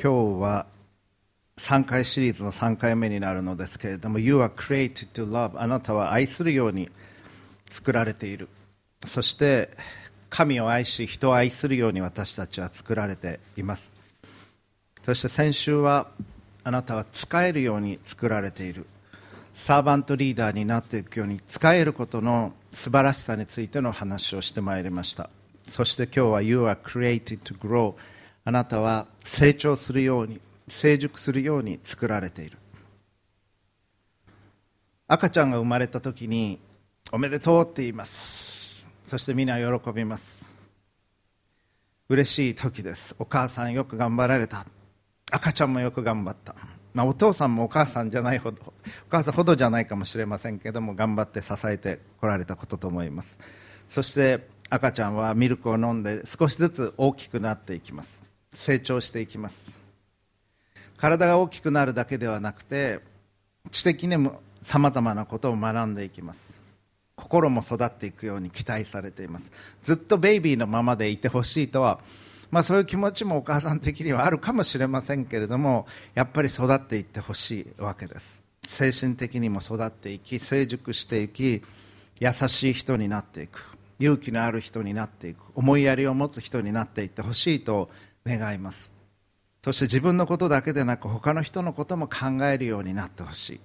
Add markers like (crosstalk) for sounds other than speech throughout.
今日は3回シリーズの3回目になるのですけれども You are created to love. あなたは愛するように作られている。そして神を愛し人を愛するように私たちは作られています。そして先週はあなたは使えるように作られている。サーバントリーダーになっていくように使えることの素晴らしさについての話をしてまいりました。そして今日は You are created to grow あなたは成長するように成熟するように作られている。赤ちゃんが生まれた時におめでとうって言います。そしてみんな喜びます。嬉しい時です。お母さんよく頑張られた。赤ちゃんもよく頑張った、まあ、お父さんもお母さんじゃないほどお母さんほどじゃないかもしれませんけども頑張って支えてこられたことと思います。そして赤ちゃんはミルクを飲んで少しずつ大きくなっていきます。成長していきます。体が大きくなるだけではなくて知的にもさまざまなことを学んでいきます。心も育っていくように期待されています。ずっとベイビーのままでいてほしいとは、まあ、そういう気持ちもお母さん的にはあるかもしれませんけれどもやっぱり育っていってほしいわけです。精神的にも育っていき成熟していき優しい人になっていく勇気のある人になっていく思いやりを持つ人になっていってほしいと願います。そして自分のことだけでなく他の人のことも考えるようになってほしい。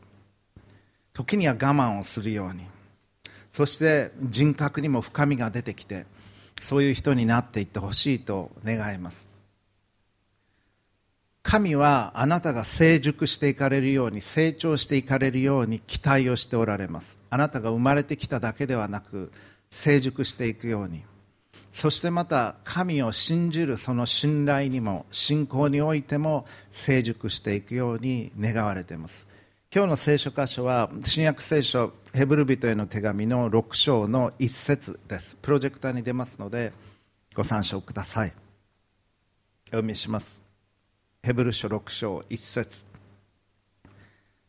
時には我慢をするように。そして人格にも深みが出てきてそういう人になっていってほしいと願います。神はあなたが成熟していかれるように成長していかれるように期待をしておられます。あなたが生まれてきただけではなく成熟していくように。そしてまた神を信じるその信頼にも信仰においても成熟していくように願われています。今日の聖書箇所は新約聖書ヘブル人への手紙の6章の1節です。プロジェクターに出ますのでご参照ください。お読みします。ヘブル書6章1節。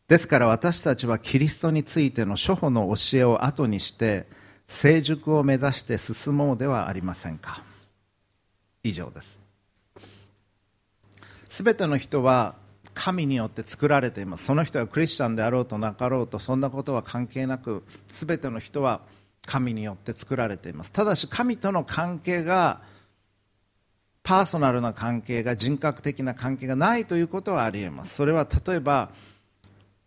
ですから私たちはキリストについての諸法の教えを後にして成熟を目指して進もうではありませんか。以上です。すべての人は神によって作られています。その人がクリスチャンであろうとなかろうとそんなことは関係なくすべての人は神によって作られています。ただし神との関係がパーソナルな関係が人格的な関係がないということはありえます。それは例えば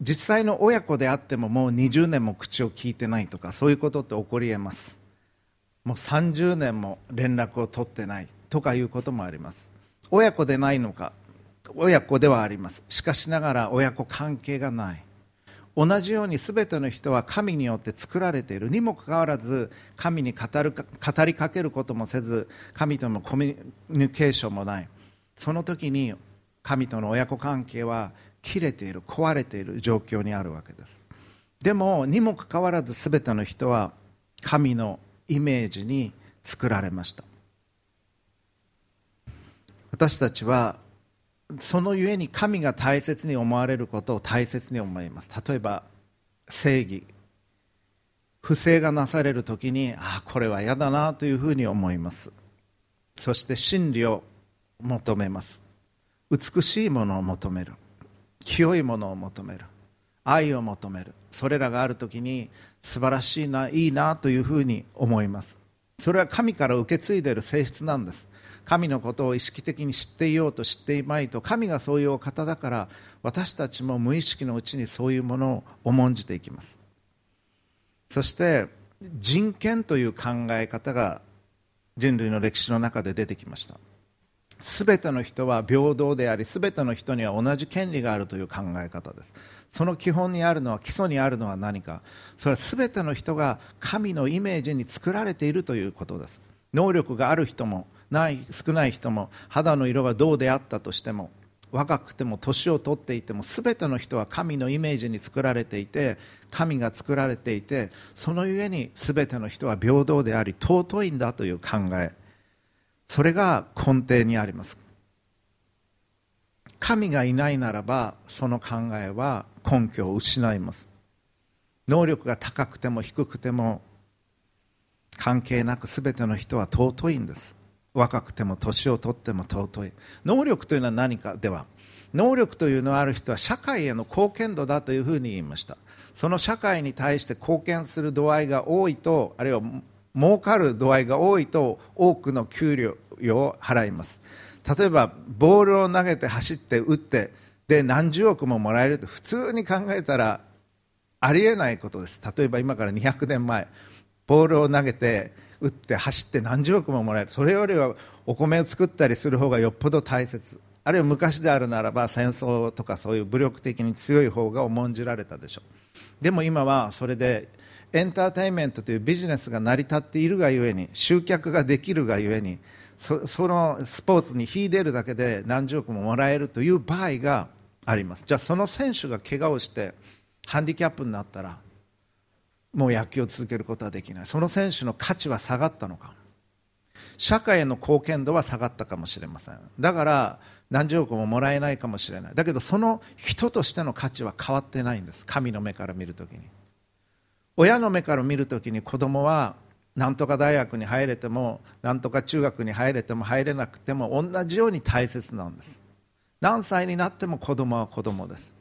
実際の親子であってももう20年も口を聞いてないとかそういうことって起こりえます。もう30年も連絡を取ってないとかいうこともあります。親子でないのか親子ではあります。しかしながら親子関係がない。同じように全ての人は神によって作られている。にもかかわらず神に語る語りかけることもせず神とのコミュニケーションもない。その時に神との親子関係は切れている壊れている状況にあるわけです。でもにもかかわらず全ての人は神のイメージに作られました。私たちはそのゆえに神が大切に思われることを大切に思います。例えば正義。不正がなされる時にああこれは嫌だなというふうに思います。そして真理を求めます。美しいものを求める。清いものを求める。愛を求める。それらがある時に素晴らしいないいなというふうに思います。それは神から受け継いでいる性質なんです。神のことを意識的に知っていようと知っていまいと神がそういうお方だから私たちも無意識のうちにそういうものを重んじていきます。そして人権という考え方が人類の歴史の中で出てきました。全ての人は平等であり全ての人には同じ権利があるという考え方です。その基本にあるのは基礎にあるのは何か。それは全ての人が神のイメージに作られているということです。能力がある人もない少ない人も肌の色がどうであったとしても若くても年を取っていても全ての人は神のイメージに作られていて神が作られていてそのゆえに全ての人は平等であり尊いんだという考え。それが根底にあります。神がいないならばその考えは根拠を失います。能力が高くても低くても関係なく全ての人は尊いんです。若くても年を取っても尊い。能力というのは何かでは能力というのはある人は社会への貢献度だというふうに言いました。その社会に対して貢献する度合いが多いとあるいは儲かる度合いが多いと多くの給料を払います。例えばボールを投げて走って打ってで何十億ももらえると普通に考えたらありえないことです。例えば今から200年前ボールを投げて打って走って何十億ももらえる。それよりはお米を作ったりする方がよっぽど大切。あるいは昔であるならば戦争とかそういう武力的に強い方が重んじられたでしょう。でも今はそれでエンターテインメントというビジネスが成り立っているがゆえに集客ができるがゆえにそそのスポーツに秀でるだけで何十億ももらえるという場合があります。じゃあその選手が怪我をしてハンディキャップになったらもう野球を続けることはできない。その選手の価値は下がったのか。社会への貢献度は下がったかもしれません。だから何十億ももらえないかもしれない。だけどその人としての価値は変わってないんです。神の目から見るときに。親の目から見るときに子供は何とか大学に入れても何とか中学に入れても入れなくても同じように大切なんです。何歳になっても子供は子供です。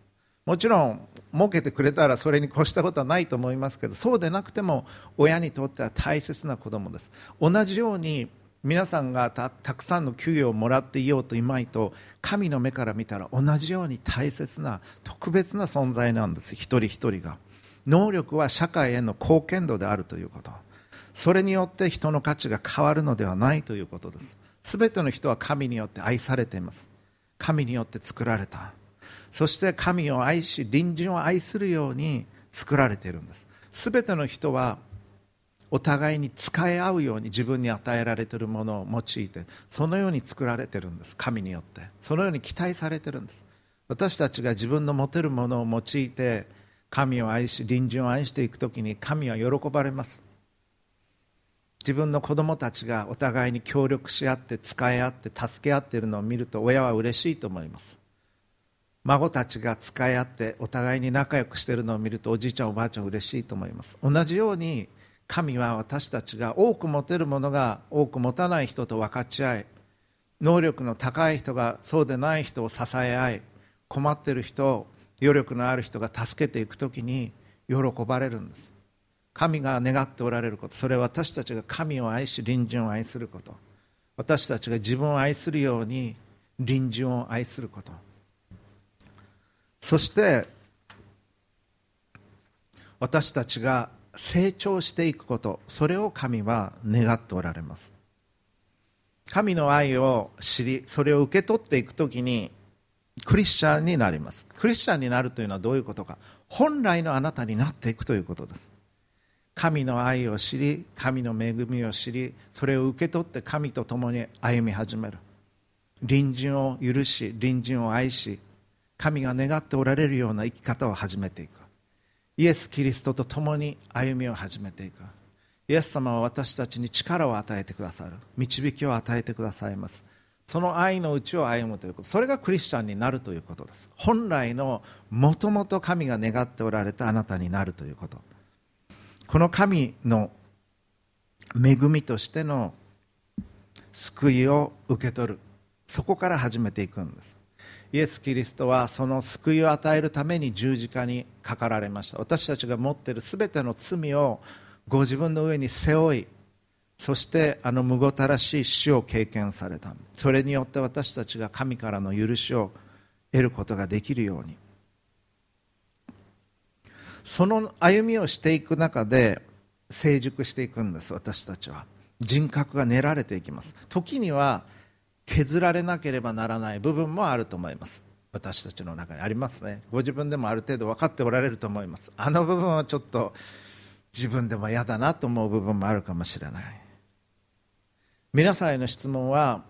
もちろん儲けてくれたらそれに越したことはないと思いますけどそうでなくても親にとっては大切な子供です。同じように皆さんがたくさんの給与をもらっていようといまいと神の目から見たら同じように大切な特別な存在なんです。一人一人が。能力は社会への貢献度であるということ。それによって人の価値が変わるのではないということです。全ての人は神によって愛されています。神によって作られた。そして神を愛し隣人を愛するように作られているんです。全ての人はお互いに使い合うように自分に与えられているものを用いてそのように作られているんです。神によって。そのように期待されているんです。私たちが自分の持てるものを用いて神を愛し隣人を愛していく時に神は喜ばれます。自分の子供たちがお互いに協力し合って使い合って助け合っているのを見ると親は嬉しいと思います。孫たちが使い合ってお互いに仲良くしているのを見るとおじいちゃんおばあちゃん嬉しいと思います。同じように神は私たちが多く持てるものが多く持たない人と分かち合い能力の高い人がそうでない人を支え合い困っている人を余力のある人が助けていく時に喜ばれるんです。神が願っておられること。それは私たちが神を愛し隣人を愛すること。私たちが自分を愛するように隣人を愛すること。そして私たちが成長していくこと。それを神は願っておられます。神の愛を知りそれを受け取っていくときにクリスチャンになります。クリスチャンになるというのはどういうことか。本来のあなたになっていくということです。神の愛を知り神の恵みを知りそれを受け取って神と共に歩み始める。隣人を許し隣人を愛し神が願っておられるような生き方を始めていく。イエス・キリストと共に歩みを始めていく。イエス様は私たちに力を与えてくださる。導きを与えてくださいます。その愛のうちを歩むということ。それがクリスチャンになるということです。本来のもともと神が願っておられたあなたになるということ。この神の恵みとしての救いを受け取る。そこから始めていくんです。イエス・キリストはその救いを与えるために十字架にかかられました。私たちが持っている全ての罪をご自分の上に背負いそしてあのむごたらしい死を経験された。それによって私たちが神からの許しを得ることができるように。その歩みをしていく中で成熟していくんです私たちは。人格が練られていきます。時には削られなければならない部分もあると思います。私たちの中にありますね。ご自分でもある程度分かっておられると思います。あの部分はちょっと自分でも嫌だなと思う部分もあるかもしれない。皆さんへの質問は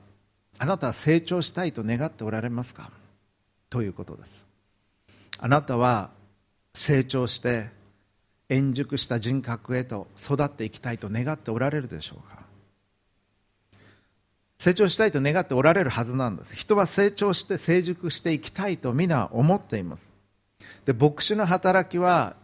あなたは成長したいと願っておられますか？ということです。あなたは成長して円熟した人格へと育っていきたいと願っておられるでしょうか？成長したいと願っておられるはずなんです。人は成長して成熟していきたいと皆思っています。で牧師の働きは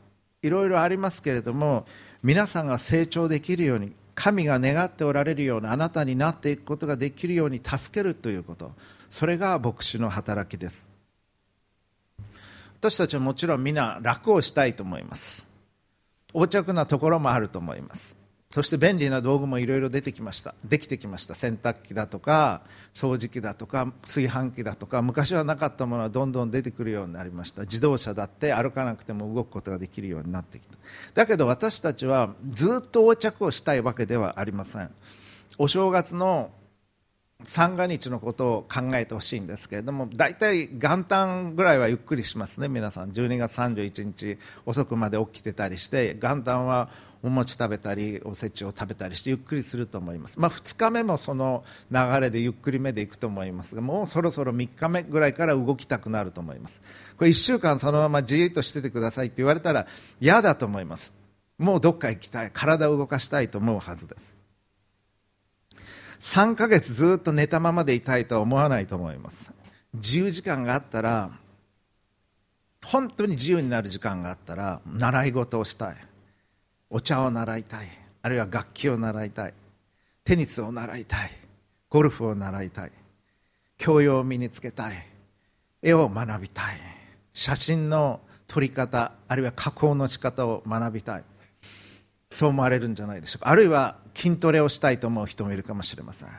いろいろありますけれども皆さんが成長できるように神が願っておられるようなあなたになっていくことができるように助けるということ。それが牧師の働きです。私たちはもちろん皆楽をしたいと思います。横着なところもあると思います。そして便利な道具もいろいろ出てきました。できてきました。洗濯機だとか掃除機だとか炊飯器だとか昔はなかったものはどんどん出てくるようになりました。自動車だって歩かなくても動くことができるようになってきた。だけど私たちはずっと横着をしたいわけではありません。お正月の三が日のことを考えてほしいんですけれども大体元旦ぐらいはゆっくりしますね皆さん。12月31日遅くまで起きてたりして元旦はお餅食べたりおせちを食べたりしてゆっくりすると思います、まあ、2日目もその流れでゆっくりめでいくと思いますがもうそろそろ3日目ぐらいから動きたくなると思います。これ1週間そのままじーっとしててくださいって言われたら嫌だと思います。もうどっか行きたい。体を動かしたいと思うはずです。3ヶ月ずっと寝たままでいたいとは思わないと思います。自由時間があったら本当に自由になる時間があったら習い事をしたい。お茶を習いたい。あるいは楽器を習いたい。テニスを習いたい。ゴルフを習いたい。教養を身につけたい。絵を学びたい。写真の撮り方あるいは加工の仕方を学びたい。そう思われるんじゃないでしょうか。あるいは筋トレをしたいと思う人もいるかもしれません。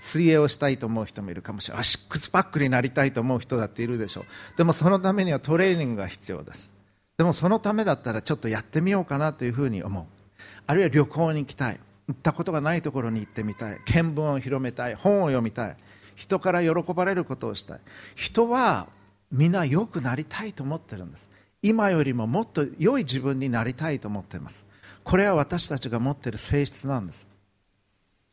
水泳をしたいと思う人もいるかもしれないシックスパックになりたいと思う人だっているでしょう。でもそのためにはトレーニングが必要です。でもそのためだったらちょっとやってみようかなというふうに思う。あるいは旅行に行きたい。行ったことがないところに行ってみたい。見聞を広めたい。本を読みたい。人から喜ばれることをしたい。人は皆良くなりたいと思ってるんです。今よりももっと良い自分になりたいと思っています。これは私たちが持っている性質なんです。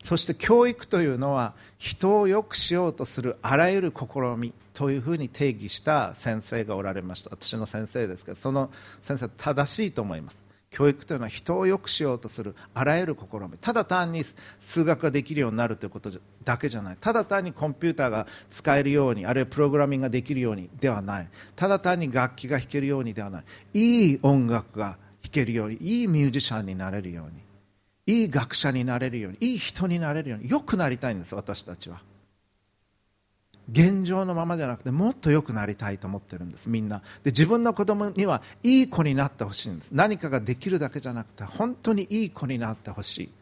そして教育というのは人を良くしようとするあらゆる試みというふうに定義した先生がおられました。私の先生ですけどその先生正しいと思います。教育というのは人を良くしようとするあらゆる試み。ただ単に数学ができるようになるということだけじゃない。ただ単にコンピューターが使えるようにあるいはプログラミングができるようにではない。ただ単に楽器が弾けるようにではない。いい音楽がけるようにいいミュージシャンになれるようにいい学者になれるようにいい人になれるように良くなりたいんです私たちは。現状のままじゃなくてもっと良くなりたいと思ってるんですみんな。で自分の子供にはいい子になってほしいんです。何かができるだけじゃなくて本当にいい子になってほしい。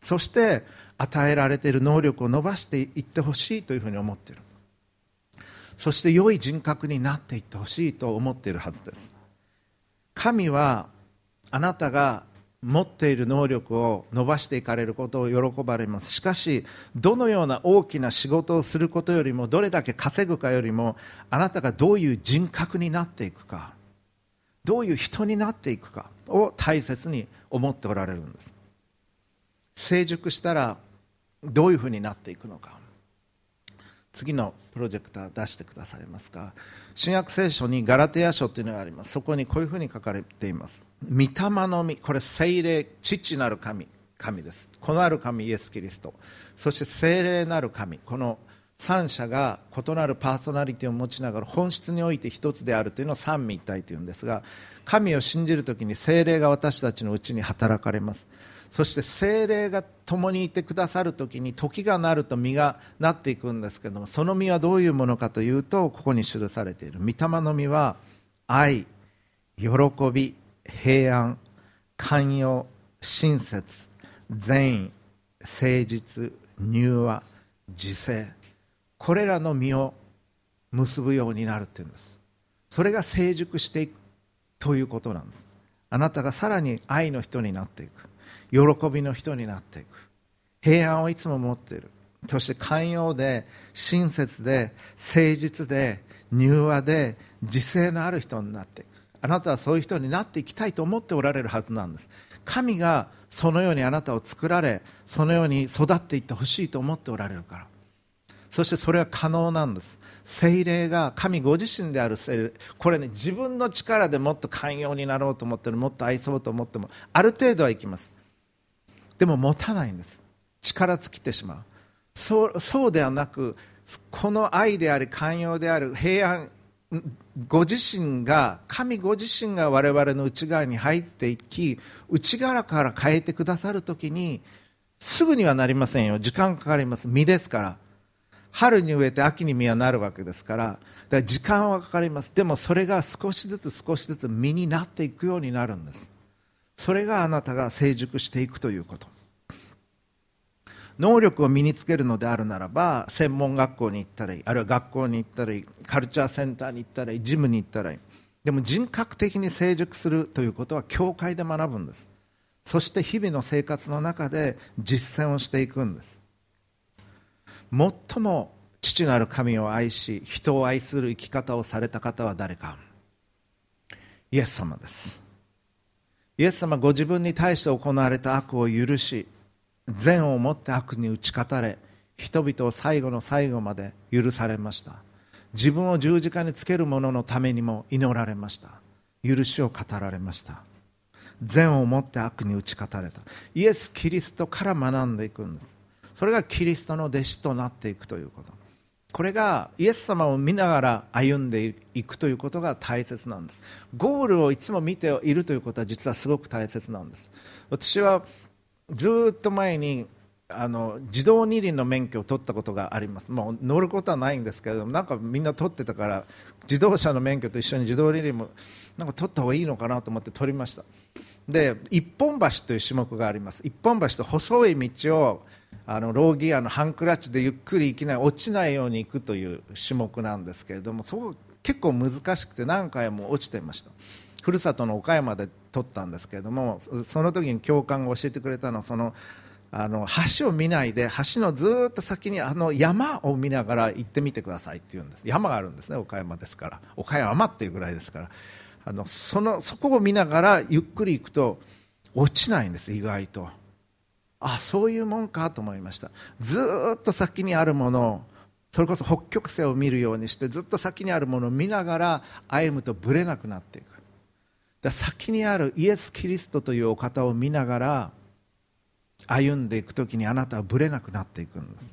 そして与えられている能力を伸ばしていってほしいというふうに思っている。そして良い人格になっていってほしいと思っているはずです。神はあなたが持っている能力を伸ばしていかれることを喜ばれます。しかしどのような大きな仕事をすることよりもどれだけ稼ぐかよりもあなたがどういう人格になっていくかどういう人になっていくかを大切に思っておられるんです。成熟したらどういうふうになっていくのか。次のプロジェクター出してくださいますか？新約聖書にガラテヤ書というのがあります。そこにこういうふうに書かれています。御霊の実これ聖霊父なる神神です。子なる神イエス・キリスト。そして聖霊なる神。この三者が異なるパーソナリティを持ちながら本質において一つであるというのを三位一体というんですが神を信じるときに聖霊が私たちのうちに働かれます。そして聖霊が共にいてくださるときに時がなると実がなっていくんですけどもその実はどういうものかというとここに記されている。御霊の実は愛喜び平安寛容親切善意誠実柔和自制。これらの実を結ぶようになるっていうんです。それが成熟していくということなんです。あなたがさらに愛の人になっていく。喜びの人になっていく。平安をいつも持っている。そして寛容で親切で誠実で柔和で自制のある人になっていく。あなたはそういう人になっていきたいと思っておられるはずなんです。神がそのようにあなたを作られそのように育っていってほしいと思っておられるから。そしてそれは可能なんです。精霊が神ご自身である精霊これね自分の力でもっと寛容になろうと思ってるもっと愛そうと思ってもある程度はいきます。でも持たないんです。力尽きてしまう。そうそうではなくこの愛であり寛容である平安ご自身が神ご自身が我々の内側に入っていき内側から変えてくださるときにすぐにはなりませんよ。時間かかります。実ですから。春に植えて秋に実はなるわけですから。だから時間はかかります。でもそれが少しずつ少しずつ実になっていくようになるんです。それがあなたが成熟していくということ。能力を身につけるのであるならば専門学校に行ったりあるいは学校に行ったりカルチャーセンターに行ったりジムに行ったり。でも人格的に成熟するということは教会で学ぶんです。そして日々の生活の中で実践をしていくんです。最も父なる神を愛し人を愛する生き方をされた方は誰か。イエス様です。イエス様ご自分に対して行われた悪を許し善をもって悪に打ち勝たれ人々を最後の最後まで許されました。自分を十字架につける者のためにも祈られました。許しを語られました。善をもって悪に打ち勝たれた。イエス・キリストから学んでいくんです。それがキリストの弟子となっていくということ。これがイエス様を見ながら歩んでいくということが大切なんです。ゴールをいつも見ているということは実はすごく大切なんです。私はずっと前にあの自動二輪の免許を取ったことがあります。もう乗ることはないんですけれどもなんかみんな取ってたから自動車の免許と一緒に自動二輪もなんか取った方がいいのかなと思って取りました。で一本橋という種目があります。一本橋と細い道をあのローギアのハンクラッチでゆっくり行きない落ちないように行くという種目なんですけれどもそこ結構難しくて何回も落ちていました。ふるさとの岡山で取ったんですけれどもその時に教官が教えてくれたのはそのあの橋を見ないで橋のずっと先にあの山を見ながら行ってみてくださいって言うんです。山があるんですね岡山ですから岡山っていうぐらいですから。あのそのそこを見ながらゆっくり行くと落ちないんです意外と。あそういうもんかと思いました。ずっと先にあるものをそれこそ北極星を見るようにしてずっと先にあるものを見ながら歩むとぶれなくなっていく。だ先にあるイエス・キリストというお方を見ながら歩んでいく時にあなたはぶれなくなっていくんです。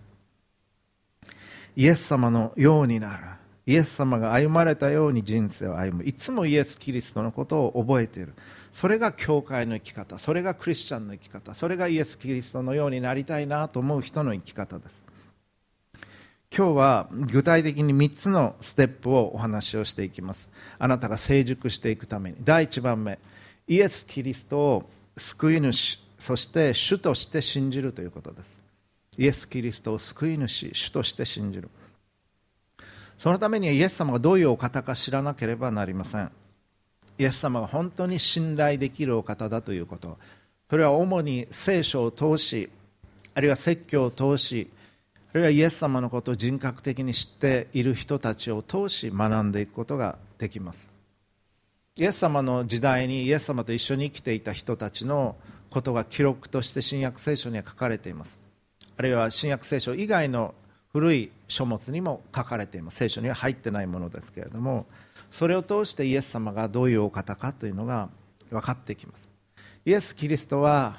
イエス様のようになる。イエス様が歩まれたように人生を歩む。いつもイエス・キリストのことを覚えている。それが教会の生き方それがクリスチャンの生き方それがイエス・キリストのようになりたいなと思う人の生き方です。今日は具体的に3つのステップをお話をしていきます。あなたが成熟していくために。第1番目イエス・キリストを救い主そして主として信じるということです。イエス・キリストを救い主主として信じる。そのためにはイエス様がどういうお方か知らなければなりません。イエス様が本当に信頼できるお方だということ。それは主に聖書を通しあるいは説教を通しあるいはイエス様のことを人格的に知っている人たちを通し学んでいくことができます。イエス様の時代にイエス様と一緒に生きていた人たちのことが記録として新約聖書には書かれています。あるいは新約聖書以外の古い書物にも書かれています。聖書には入ってないものですけれどもそれを通してイエス様がどういうお方かというのが分かってきます。イエス・キリストは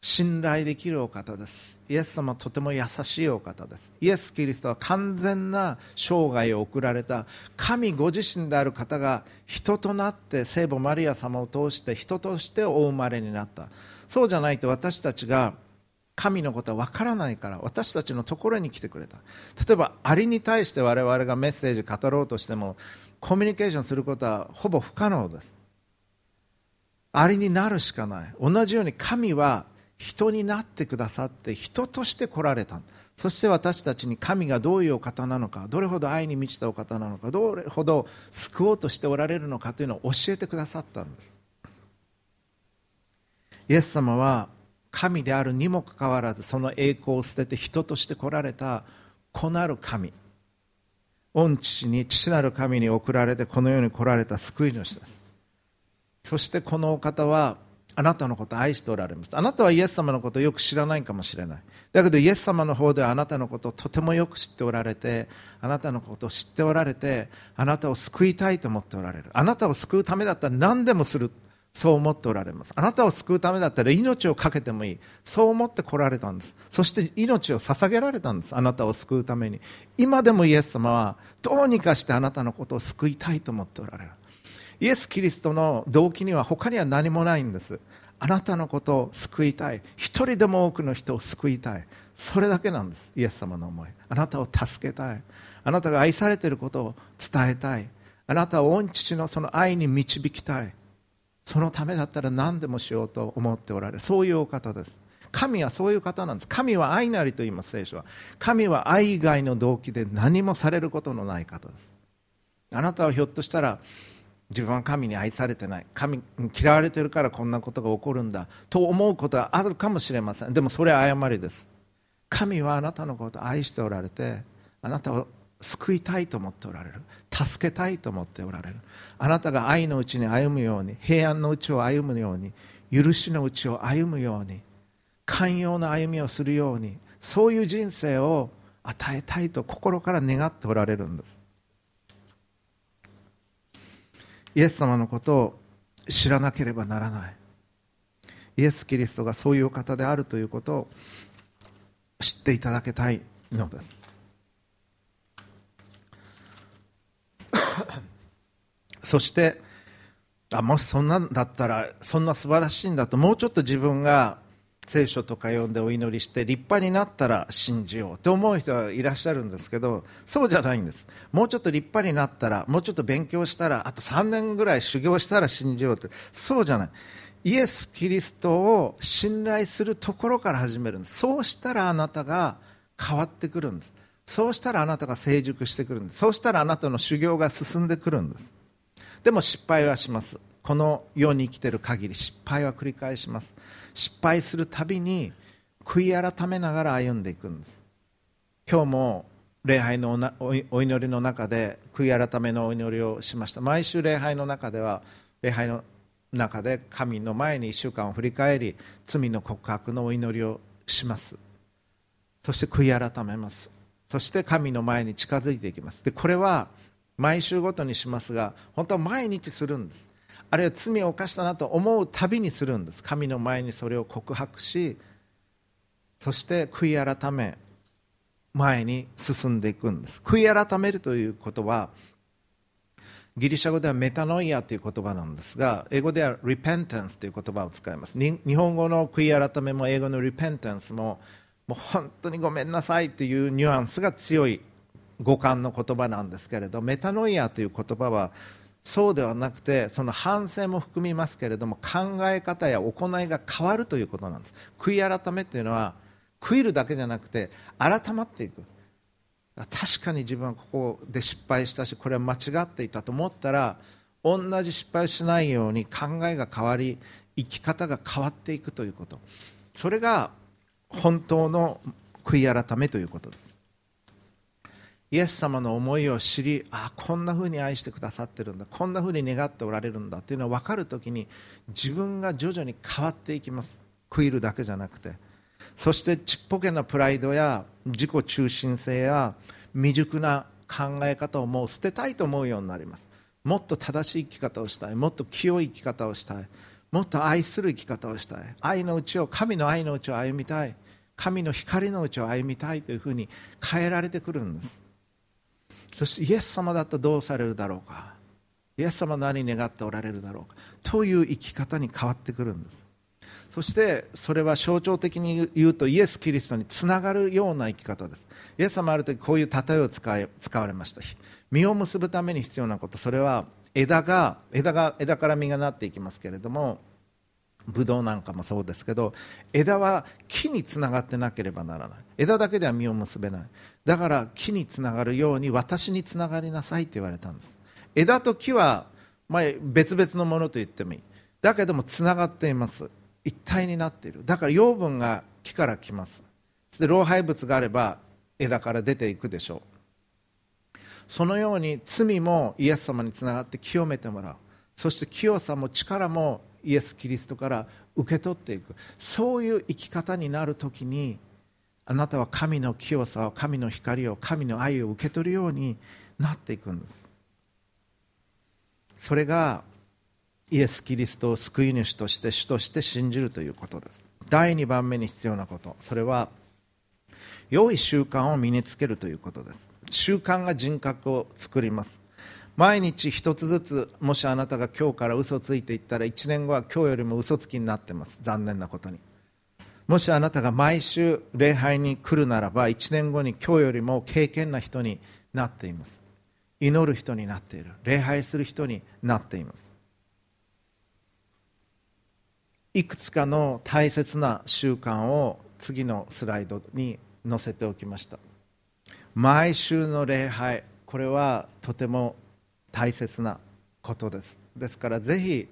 信頼できるお方です。イエス様はとても優しいお方です。イエス・キリストは完全な生涯を送られた。神ご自身である方が人となって聖母マリア様を通して人としてお生まれになった。そうじゃないと私たちが神のことは分からないから私たちのところに来てくれた。例えばアリに対して我々がメッセージを語ろうとしてもコミュニケーションすることはほぼ不可能です。アリになるしかない。同じように神は人になってくださって人として来られた。そして私たちに神がどういうお方なのかどれほど愛に満ちたお方なのかどれほど救おうとしておられるのかというのを教えてくださったんです。イエス様は神であるにもかかわらずその栄光を捨てて人として来られた子なる神。御父に父なる神に送られてこの世に来られた救い主です。そしてこのお方はあなたのことを愛しておられます。あなたはイエス様のことをよく知らないかもしれない。だけどイエス様の方ではあなたのことをとてもよく知っておられてあなたのことを知っておられてあなたを救いたいと思っておられる。あなたを救うためだったら何でもする。そう思っておられます。あなたを救うためだったら命を懸けてもいい。そう思って来られたんです。そして命を捧げられたんです。あなたを救うために。今でもイエス様はどうにかしてあなたのことを救いたいと思っておられる。イエス・キリストの動機には他には何もないんです。あなたのことを救いたい。一人でも多くの人を救いたい。それだけなんです。イエス様の思い。あなたを助けたい。あなたが愛されていることを伝えたい。あなたを御父のその愛に導きたい。そのためだったら何でもしようと思っておられる。そういうお方です。神はそういう方なんです。神は愛なりと言います聖書は。神は愛以外の動機で何もされることのない方です。あなたはひょっとしたら自分は神に愛されてない。神嫌われてるからこんなことが起こるんだ。と思うことはあるかもしれません。でもそれは誤りです。神はあなたのことを愛しておられてあなたを救いたいと思っておられる。助けたいと思っておられる。あなたが愛のうちに歩むように平安のうちを歩むように許しのうちを歩むように寛容な歩みをするようにそういう人生を与えたいと心から願っておられるんです。イエス様のことを知らなければならない。イエス・キリストがそういう方であるということを知っていただきたいのです。(laughs) そしてあもしそんなんだったらそんな素晴らしいんだともうちょっと自分が聖書とか読んでお祈りして立派になったら信じようと思う人はいらっしゃるんですけどそうじゃないんです。もうちょっと立派になったらもうちょっと勉強したらあと3年ぐらい修行したら信じようって。そうじゃない。イエス・キリストを信頼するところから始めるんです。そうしたらあなたが変わってくるんです。そうしたらあなたが成熟してくるんです。そうしたらあなたの修行が進んでくるんです。でも失敗はします。この世に生きている限り失敗は繰り返します。失敗するたびに悔い改めながら歩んでいくんです。今日も礼拝のお祈りの中で悔い改めのお祈りをしました。毎週礼拝の中では礼拝の中で神の前に1週間を振り返り罪の告白のお祈りをします。そして悔い改めます。そして神の前に近づいていきます。でこれは毎週ごとにしますが本当は毎日するんです。あるいは罪を犯したなと思うたびにするんです。神の前にそれを告白しそして悔い改め前に進んでいくんです。悔い改めるということはギリシャ語ではメタノイアという言葉なんですが英語では repentance という言葉を使います。日本語の悔い改めも英語の repentance ももう本当にごめんなさいというニュアンスが強い語感の言葉なんですけれどメタノイアという言葉はそうではなくてその反省も含みますけれども考え方や行いが変わるということなんです。悔い改めというのは悔いるだけじゃなくて改まっていく。確かに自分はここで失敗したしこれは間違っていたと思ったら同じ失敗をしないように考えが変わり生き方が変わっていくということ。それが本当の悔い改めということです。イエス様の思いを知りああこんなふうに愛してくださってるんだこんなふうに願っておられるんだというのが分かるときに自分が徐々に変わっていきます。悔いるだけじゃなくて。そしてちっぽけなプライドや自己中心性や未熟な考え方をもう捨てたいと思うようになります。もっと正しい生き方をしたいもっと清い生き方をしたい。もっと愛する生き方をしたい。愛のうちを神の愛のうちを歩みたい。神の光のうちを歩みたいというふうに変えられてくるんです。そしてイエス様だったらどうされるだろうか。イエス様何願っておられるだろうか。という生き方に変わってくるんです。そしてそれは象徴的に言うとイエス・キリストにつながるような生き方です。イエス様ある時こういう例えを使い使われました。実を結ぶために必要なこと。それは枝が枝が枝から実がなっていきますけれどもブドウなんかもそうですけど枝は木につながってなければならない。枝だけでは実を結べない。だから木につながるように私につながりなさいと言われたんです。枝と木は、ま、別々のものと言ってもいい。だけどもつながっています。一体になっている。だから養分が木から来ます。で老廃物があれば枝から出ていくでしょう。そのように罪もイエス様につながって清めてもらう。そして清さも力もイエス・キリストから受け取っていく。そういう生き方になるときにあなたは神の清さを神の光を神の愛を受け取るようになっていくんです。それがイエス・キリストを救い主として主として信じるということです。第2番目に必要なこと。それは良い習慣を身につけるということです。習慣が人格を作ります。毎日一つずつもしあなたが今日から嘘ついていったら1年後は今日よりも嘘つきになってます。残念なことに。もしあなたが毎週礼拝に来るならば1年後に今日よりも敬虔な人になっています。祈る人になっている。礼拝する人になっています。いくつかの大切な習慣を次のスライドに載せておきました。毎週の礼拝これはとても大切なことです。ですからぜひ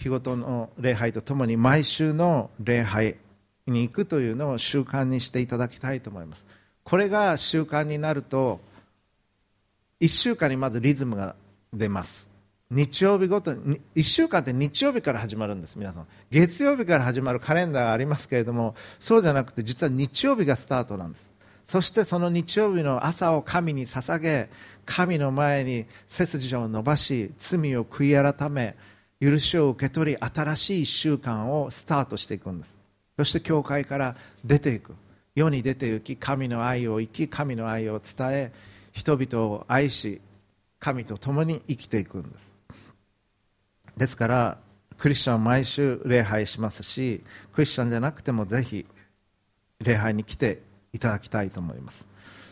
日ごとの礼拝とともに毎週の礼拝に行くというのを習慣にしていただきたいと思います。これが習慣になると1週間にまずリズムが出ます。日曜日ごとに1週間って日曜日から始まるんです皆さん。月曜日から始まるカレンダーがありますけれどもそうじゃなくて実は日曜日がスタートなんです。そしてその日曜日の朝を神に捧げ神の前に背筋を伸ばし罪を悔い改め許しを受け取り新しい1週間をスタートしていくんです。そして教会から出ていく。世に出て行き神の愛を生き神の愛を伝え人々を愛し神と共に生きていくんです。ですからクリスチャンは毎週礼拝しますしクリスチャンじゃなくてもぜひ礼拝に来ていただきたいと思います。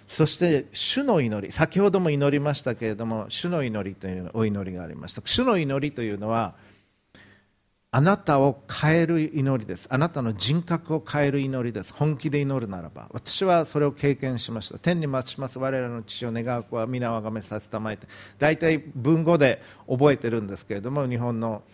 そして主の祈り先ほども祈りましたけれども主の祈りというお祈りがありました。主の祈りというのはあなたを変える祈りです。あなたの人格を変える祈りです。本気で祈るならば。私はそれを経験しました。天に待ちます。我らの父を願う子は皆をあがめさせたまえて。大体文語で覚えてるんですけれども日本の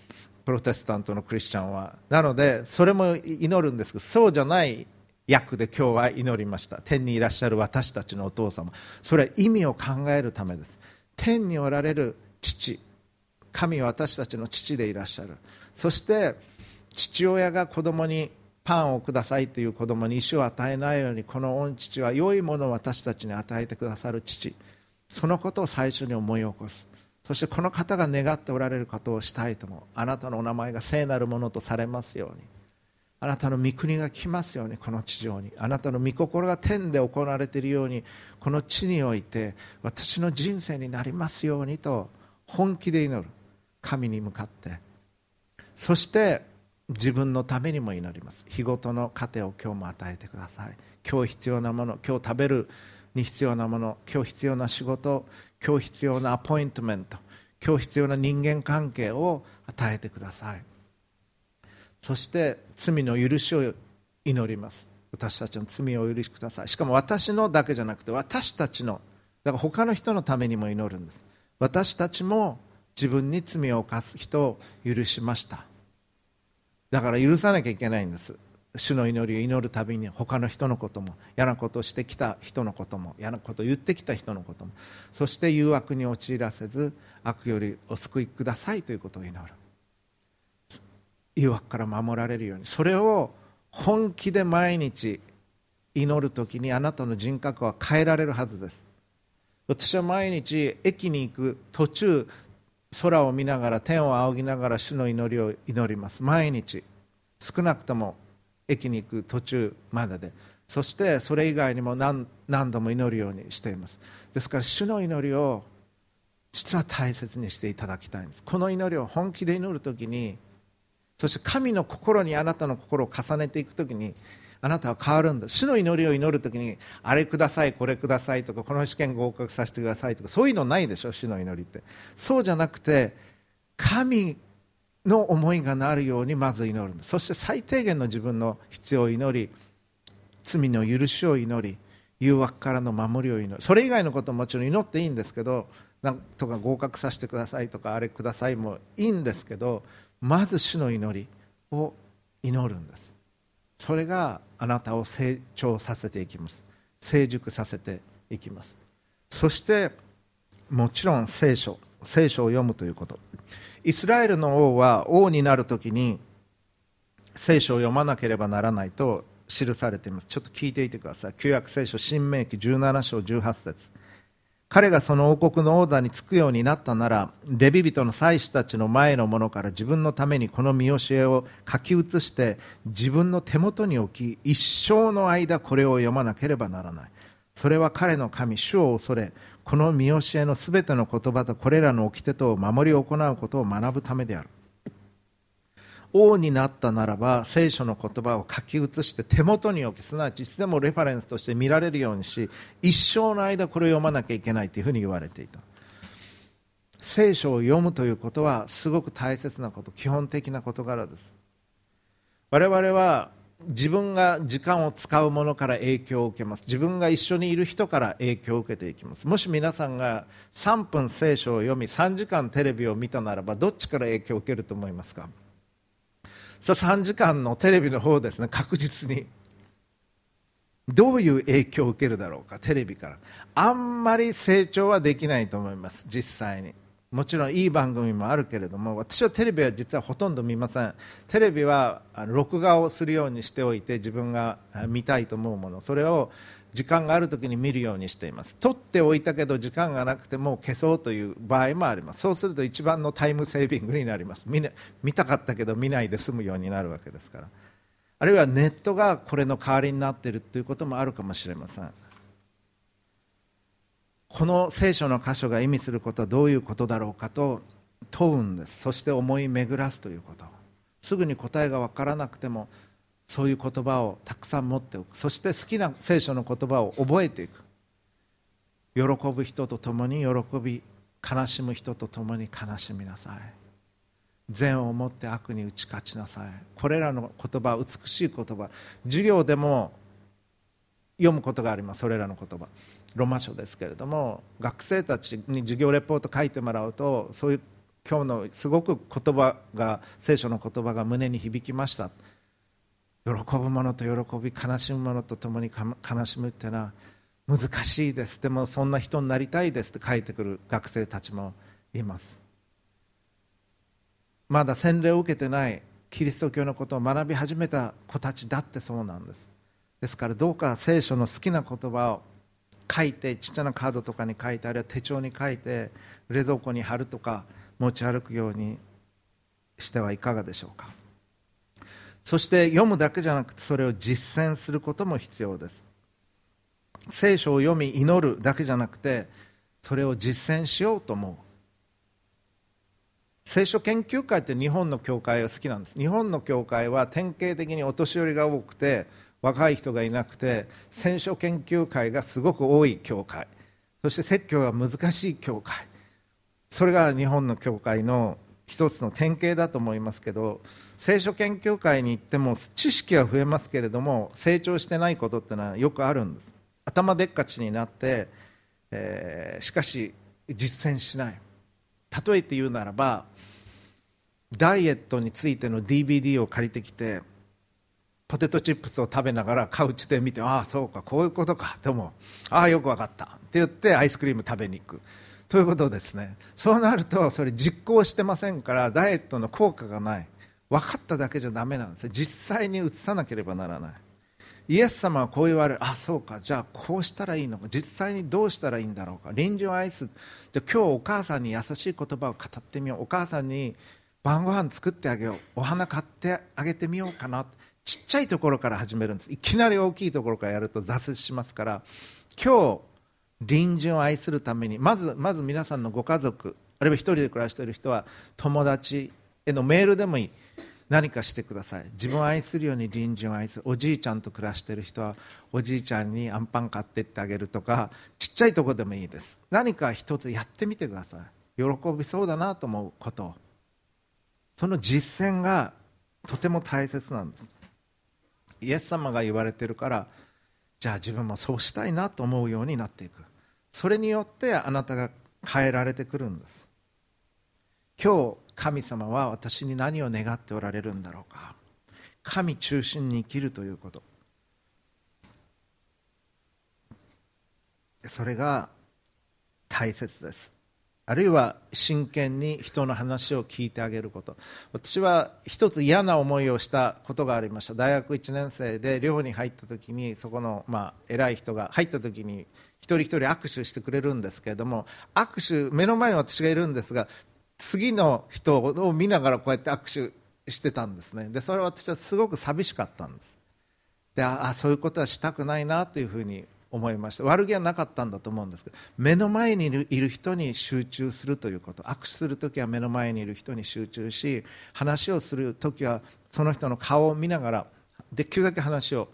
プロテスタントのクリスチャンは。なのでそれも祈るんですけどそうじゃない役で今日は祈りました。天にいらっしゃる私たちのお父様。それは意味を考えるためです。天におられる父。神は私たちの父でいらっしゃる。そして父親が子供にパンをくださいという子供に石を与えないようにこの御父は良いものを私たちに与えてくださる父。そのことを最初に思い起こす。そしてこの方が願っておられることをしたいともあなたのお名前が聖なるものとされますように。あなたの御国が来ますようにこの地上に。あなたの御心が天で行われているようにこの地において私の人生になりますようにと本気で祈る。神に向かって。そして自分のためにも祈ります。日ごとの糧を今日も与えてください。今日必要なもの今日食べるに必要なもの今日必要な仕事今日必要なアポイントメント今日必要な人間関係を与えてください。そして罪の許しを祈ります。私たちの罪をお許しください。しかも私のだけじゃなくて私たちのだから他の人のためにも祈るんです。私たちも自分に罪を犯す人を許しました。だから許さなきゃいけないんです。主の祈りを祈るたびに他の人のことも嫌なことをしてきた人のことも嫌なことを言ってきた人のこともそして誘惑に陥らせず悪よりお救いくださいということを祈る。誘惑から守られるようにそれを本気で毎日祈る時にあなたの人格は変えられるはずです。私は毎日駅に行く途中空を見ながら天を仰ぎながら主の祈りを祈ります。毎日少なくとも駅に行く途中までで。そしてそれ以外にも何何度も祈るようにしています。ですから主の祈りを実は大切にしていただきたいんです。この祈りを本気で祈る時にそして神の心にあなたの心を重ねていくときにあなたは変わるんだ。主の祈りを祈るときにあれくださいこれくださいとかこの試験合格させてくださいとかそういうのないでしょ主の祈りって。そうじゃなくて神の思いがなるようにまず祈るんだ。そして最低限の自分の必要を祈り罪の許しを祈り誘惑からの守りを祈る。それ以外のことももちろん祈っていいんですけどなんとか合格させてくださいとかあれくださいもいいんですけどまず主の祈りを祈るんです。それがあなたを成長させていきます。成熟させていきます。そしてもちろん聖書聖書を読むということ。イスラエルの王は王になるときに聖書を読まなければならないと記されています。ちょっと聞いていてください。旧約聖書新明記17章18節。彼がその王国の王座につくようになったならレビ人の祭司たちの前のものから自分のためにこの見教えを書き写して自分の手元に置き一生の間これを読まなければならない。それは彼の神主を恐れこの見教えのすべての言葉とこれらの掟とを守り行うことを学ぶためである。王になったならば聖書の言葉を書き写して手元に置きすなわちいつでもレファレンスとして見られるようにし一生の間これを読まなきゃいけないというふうに言われていた。聖書を読むということはすごく大切なこと基本的な事柄です。我々は自分が時間を使うものから影響を受けます。自分が一緒にいる人から影響を受けていきます。もし皆さんが3分聖書を読み3時間テレビを見たならばどっちから影響を受けると思いますか？そ3時間のテレビの方ですね。確実に。どういう影響を受けるだろうかテレビから。あんまり成長はできないと思います。実際に。もちろんいい番組もあるけれども私はテレビは実はほとんど見ません。テレビは録画をするようにしておいて自分が見たいと思うものそれを時間がある時に見るようにしています。取っておいたけど時間がなくても消そうという場合もあります。そうすると一番のタイムセービングになります。見,、見たかったけど見ないで済むようになるわけですから。あるいはネットがこれの代わりになっているということもあるかもしれません。この聖書の箇所が意味することはどういうことだろうかと問うんです。そして思い巡らすということ。すぐに答えが分からなくてもそういう言葉をたくさん持っておく。そして好きな聖書の言葉を覚えていく。喜ぶ人と共に喜び悲しむ人と共に悲しみなさい。善をもって悪に打ち勝ちなさい。これらの言葉美しい言葉。授業でも読むことがあります。それらの言葉。ロマ書ですけれども学生たちに授業レポート書いてもらうとそういう今日のすごく言葉が聖書の言葉が胸に響きました。喜ぶ者と喜び悲しむ者と共に悲しむっていうのは難しいです。でもそんな人になりたいですって書いてくる学生たちもいます。まだ洗礼を受けてないキリスト教のことを学び始めた子たちだってそうなんです。ですからどうか聖書の好きな言葉を書いてちっちゃなカードとかに書いてあるいは手帳に書いて冷蔵庫に貼るとか持ち歩くようにしてはいかがでしょうか。そして読むだけじゃなくてそれを実践することも必要です。聖書を読み祈るだけじゃなくてそれを実践しようと思う。聖書研究会って日本の教会が好きなんです。日本の教会は典型的にお年寄りが多くて若い人がいなくて聖書研究会がすごく多い教会。そして説教が難しい教会。それが日本の教会の一つの典型だと思いますけど聖書研究会に行っても知識は増えますけれども成長してないことってのはよくあるんです。頭でっかちになって、えー、しかし実践しない。例えて言うならばダイエットについての DVD を借りてきてポテトチップスを食べながらカウチで見てああそうかこういうことかでもああよく分かった。って言ってアイスクリーム食べに行く。ということですね。そうなるとそれ実行してませんからダイエットの効果がない。分かっただけじゃだめなんです。実際に移さなければならない。イエス様はこう言われる。あそうか。じゃあこうしたらいいのか。実際にどうしたらいいんだろうか。臨時を愛すじゃ今日お母さんに優しい言葉を語ってみよう。お母さんに晩ご飯作ってあげよう。お花買ってあげてみようかな。ちっちゃいところから始めるんです。いきなり大きいところからやると挫折しますから今日隣人を愛するためにまずまず皆さんのご家族あるいは一人で暮らしている人は友達へのメールでもいい。何かしてください。自分を愛するように隣人を愛する。おじいちゃんと暮らしている人はおじいちゃんにアンパン買ってってあげるとかちっちゃいところでもいいです。何か一つやってみてください。喜びそうだなと思うこと。その実践がとても大切なんです。イエス様が言われてるからじゃあ自分もそうしたいなと思うようになっていく。それによってあなたが変えられてくるんです。今日神様は私に何を願っておられるんだろうか。神中心に生きるということ。それが大切です。あるいは真剣に人の話を聞いてあげること。私は一つ嫌な思いをしたことがありました。大学1年生で寮に入った時にそこの、まあ、偉い人が入った時に人一人握手してくれるんですけれども握手目の前に私がいるんですが次の人を見ながらこうやって握手してたんですね。でそれは私はすごく寂しかったんです。であそういうことはしたくないなというふうに思いました。悪気はなかったんだと思うんですけど目の前にいる人に集中するということ。握手するときは目の前にいる人に集中し話をするときはその人の顔を見ながらできるだけ話を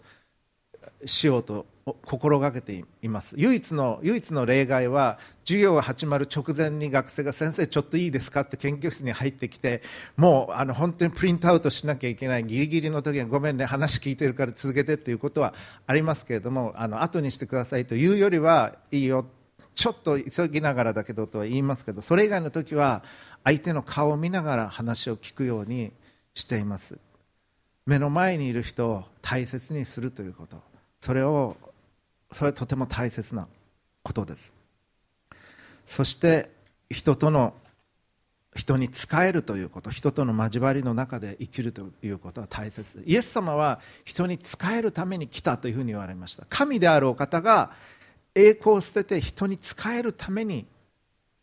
しようと心がけています。唯一の唯一の例外は授業が始まる直前に学生が先生ちょっといいですか？って研究室に入ってきてもうあの本当にプリントアウトしなきゃいけないギリギリの時にごめんね話聞いてるから続けてっていうことはありますけれどもあの後にしてくださいというよりはいいよ。ちょっと急ぎながらだけどとは言いますけどそれ以外の時は相手の顔を見ながら話を聞くようにしています。目の前にいる人を大切にするということ。それをそれはとても大切なことです。そして人との人に仕えるということ人との交わりの中で生きるということは大切イエス様は人に仕えるために来たというふうに言われました。神であるお方が栄光を捨てて人に仕えるために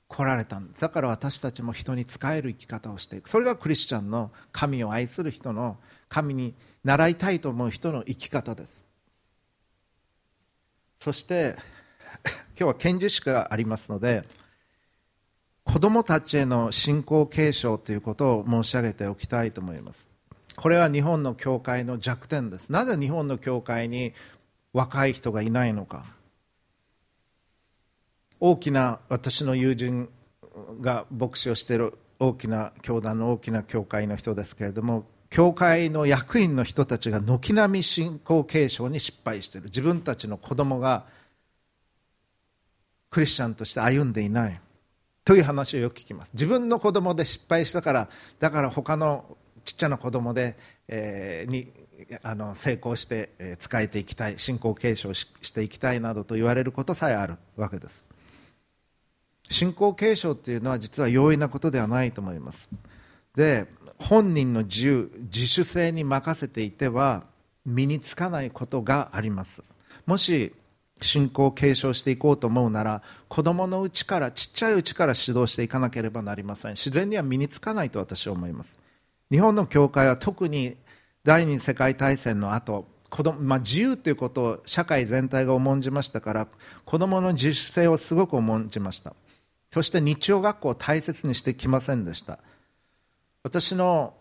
来られたんです。だから私たちも人に仕える生き方をしていく。それがクリスチャンの神を愛する人の神に習いたいと思う人の生き方です。そして (laughs) 今日は献授式がありますので子どもたちへの信仰継承ということを申し上げておきたいと思います。これは日本の教会の弱点です。なぜ日本の教会に若い人がいないのか。大きな私の友人が牧師をしている大きな教団の大きな教会の人ですけれども教会の役員の人たちが軒並み信仰継承に失敗している。自分たちの子供がクリスチャンとして歩んでいない。という話をよく聞きます。自分の子供で失敗したからだから他のちっちゃな子供で、えー、にあの成功して、え、仕えていきたい信仰継承ししていきたいなどと言われることさえあるわけです。信仰継承っていうのは実は容易なことではないと思います。で本人の自由自主性に任せていては身につかないことがあります。もし信仰を継承していこうと思うなら子供のうちからちっちゃいうちから指導していかなければなりません。自然には身につかないと私は思います。日本の教会は特に第二次世界大戦の後子供、まあ、自由ということを社会全体が重んじましたから子供の自主性をすごく重んじました。そして日曜学校を大切にしてきませんでした。私の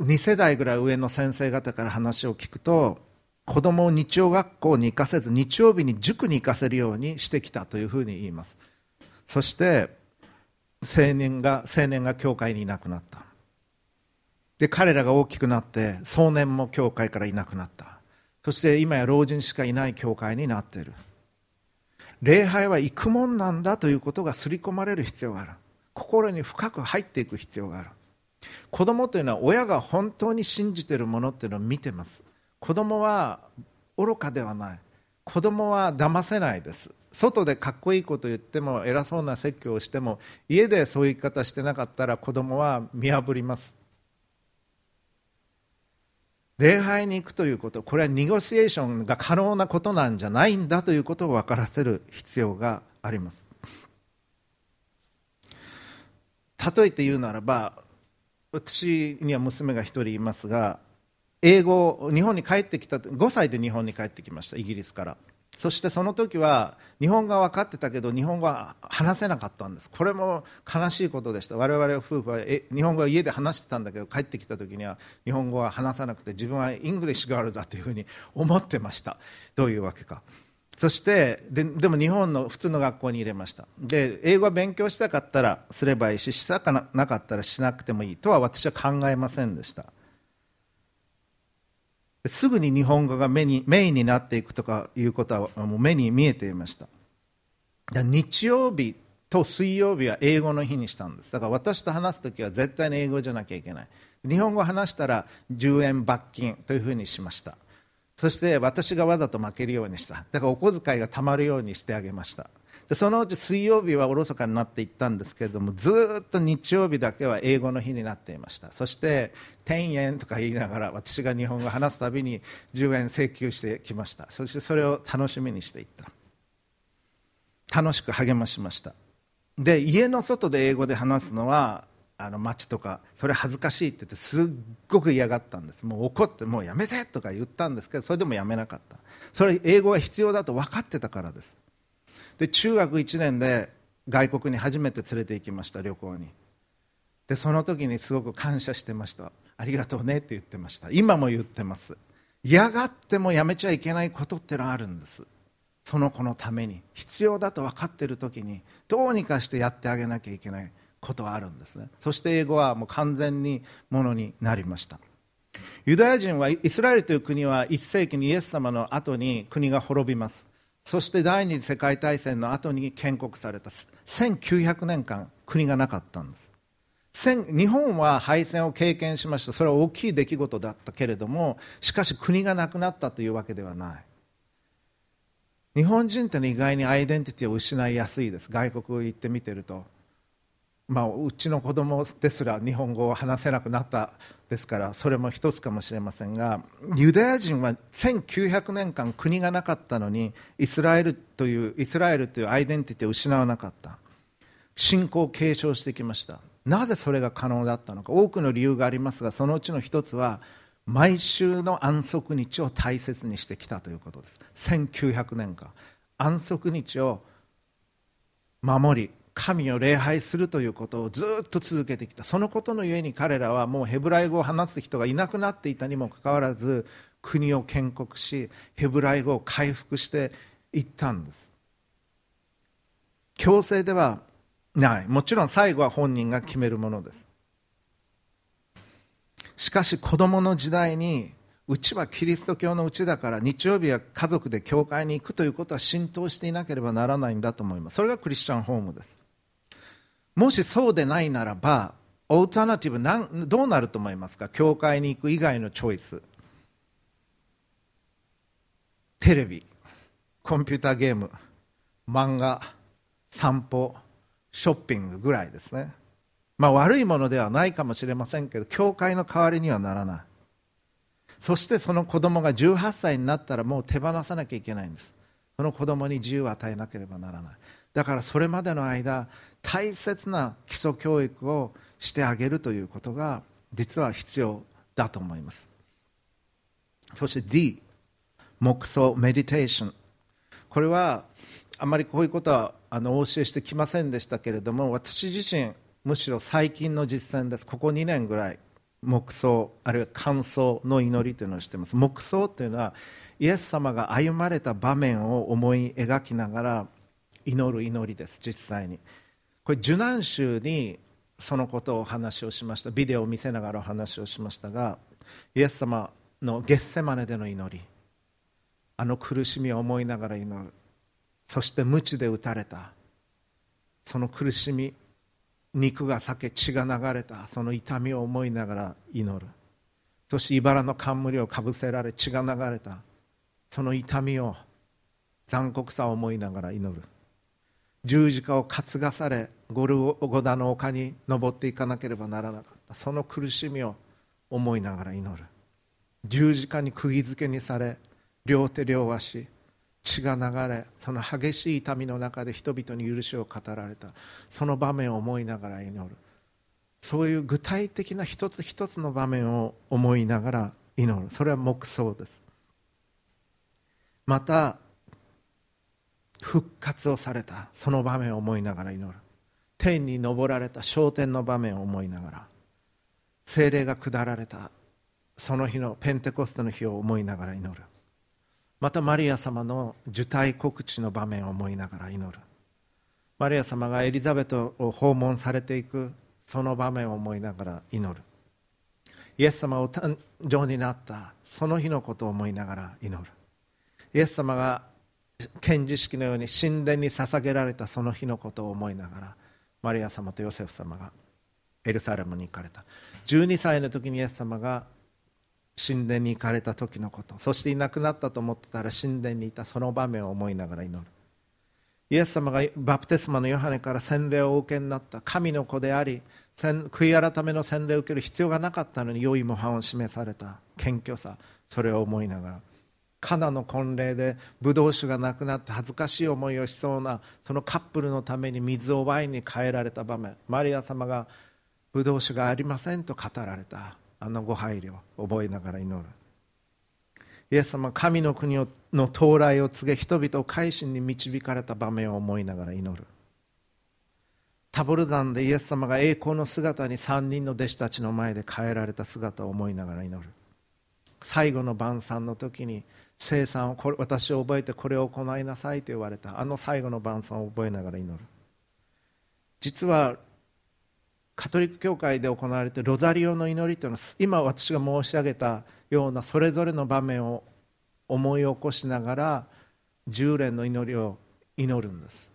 2世代ぐらい上の先生方から話を聞くと子供を日曜学校に行かせず日曜日に塾に行かせるようにしてきたというふうに言います。そして青年が青年が教会にいなくなった。で彼らが大きくなって壮年も教会からいなくなった。そして今や老人しかいない教会になっている。礼拝は行くもんなんだということが刷り込まれる必要がある。心に深く入っていく必要がある。子供というのは親が本当に信じているものっていうのを見てます。子供は愚かではない。子供は騙せないです。外でかっこいいこと言っても偉そうな説教をしても家でそういう生き方してなかったら子供は見破ります。礼拝に行くということこれはニゴシエーションが可能なことなんじゃないんだということを分からせる必要があります。例えて言うならば私には娘が1人いますが英語日本に帰ってきた5歳で日本に帰ってきましたイギリスから。そしてその時は日本語は分かってたけど日本語は話せなかったんです。これも悲しいことでした。我々夫婦はえ日本語は家で話してたんだけど帰ってきた時には日本語は話さなくて自分は English girl だというふうに思ってました。どういうわけか。そしてででも日本の普通の学校に入れました。で英語は勉強したかったらすればいいししたかなかったらしなくてもいいとは私は考えませんでした。すぐに日本語が目にメインになっていくとかいうことはもう目に見えていました。日曜日と水曜日は英語の日にしたんです。だから私と話す時は絶対に英語じゃなきゃいけない。日本語を話したら10円罰金というふうにしました。そして私がわざと負けるようにした。だからお小遣いがたまるようにしてあげました。でそのうち水曜日はおろそかになっていったんですけれどもずっと日曜日だけは英語の日になっていました。そして1000円とか言いながら私が日本語を話すたびに10円請求してきました。そしてそれを楽しみにしていった。楽しく励ましました。で家の外で英語で話すのはあの街とかそれ恥ずかしいって言ってすっごく嫌がったんです。もう怒ってもうやめてとか言ったんですけどそれでもやめなかった。それ英語が必要だと分かってたからです。で中学1年で外国に初めて連れて行きました旅行に。でその時にすごく感謝してました。ありがとうねって言ってました。今も言ってます。嫌がってもやめちゃいけないことってのはあるんです。その子のために。必要だと分かってる時にどうにかしてやってあげなきゃいけない。ことはあるんですね。そして英語はもう完全にものになりました。ユダヤ人はイスラエルという国は1世紀にイエス様の後に国が滅びます。そして第二次世界大戦の後に建国された。1900年間国がなかったんです。日本は敗戦を経験しました。それは大きい出来事だったけれどもしかし国がなくなったというわけではない。日本人って意外にアイデンティティを失いやすいです。外国行ってみてると。まあ、うちの子供ですら日本語を話せなくなったですからそれも一つかもしれませんがユダヤ人は1900年間国がなかったのにイスラエルというイスラエルというアイデンティティを失わなかった。信仰を継承してきました。なぜそれが可能だったのか。多くの理由がありますがそのうちの一つは毎週の安息日を大切にしてきたということです。1900年間。安息日を守り神を礼拝するということをずっと続けてきた。そのことのゆえに彼らはもうヘブライ語を話す人がいなくなっていたにもかかわらず国を建国しヘブライ語を回復していったんです。強制ではない。もちろん最後は本人が決めるものです。しかし子供の時代にうちはキリスト教のうちだから日曜日は家族で教会に行くということは浸透していなければならないんだと思います。それがクリスチャンホームです。もしそうでないならばオータナティブなんどうなると思いますか？教会に行く以外のチョイス。テレビ。コンピューターゲーム。漫画。散歩。ショッピング。ぐらいですね。まあ悪いものではないかもしれませんけど教会の代わりにはならない。そしてその子供が18歳になったらもう手放さなきゃいけないんです。その子供に自由を与えなければならない。だからそれまでの間大切な基礎教育をしてあげるということが実は必要だと思います。そして D 黙想メディテーションこれはあまりこういうことはあのお教えしてきませんでしたけれども私自身むしろ最近の実践です。ここ2年ぐらい黙想あるいは感想の祈りというのをしています。黙想というのはイエス様が歩まれた場面を思い描きながら祈る祈りです実際に。これ受難週にそのことをお話をしました。ビデオを見せながらお話をしましたがイエス様のゲッセマネでの祈り。あの苦しみを思いながら祈る。そして鞭で打たれた。その苦しみ肉が裂け血が流れた。その痛みを思いながら祈る。そして茨の冠をかぶせられ血が流れた。その痛みを残酷さを思いながら祈る。十字架を担がされゴルゴダの丘に登っていかなければならなかった。その苦しみを思いながら祈る。十字架に釘付けにされ両手両足血が流れその激しい痛みの中で人々に許しを語られた。その場面を思いながら祈る。そういう具体的な一つ一つの場面を思いながら祈る。それは黙想です。また復活をされた。その場面を思いながら祈る。天に昇られた昇天の場面を思いながら精霊が下られたその日のペンテコステの日を思いながら祈る。またマリア様の受胎告知の場面を思いながら祈る。マリア様がエリザベトを訪問されていくその場面を思いながら祈る。イエス様を誕生になったその日のことを思いながら祈る。イエス様が献辞式のように神殿に捧げられたその日のことを思いながらマリア様とヨセフ様がエルサレムに行かれた。12歳の時にイエス様が神殿に行かれた時のこと。そしていなくなったと思ってたら神殿にいたその場面を思いながら祈る。イエス様がバプテスマのヨハネから洗礼をお受けになった。神の子であり悔い改めの洗礼を受ける必要がなかったのに良い模範を示された謙虚さ。それを思いながら。カナの婚礼でブドウ酒がなくなって恥ずかしい思いをしそうなそのカップルのために水をワインに変えられた場面。マリア様がブドウ酒がありませんと語られた。あのご配慮を覚えながら祈る。イエス様神の国の到来を告げ人々を改心に導かれた場面を思いながら祈る。タボル山でイエス様が栄光の姿に3人の弟子たちの前で変えられた姿を思いながら祈る。最後の晩餐の時に生産をこれ私を覚えてこれを行いなさいと言われた。あの最後の晩餐を覚えながら祈る。実はカトリック教会で行われているロザリオの祈りというのは今私が申し上げたようなそれぞれの場面を思い起こしながら10連の祈りを祈るんです。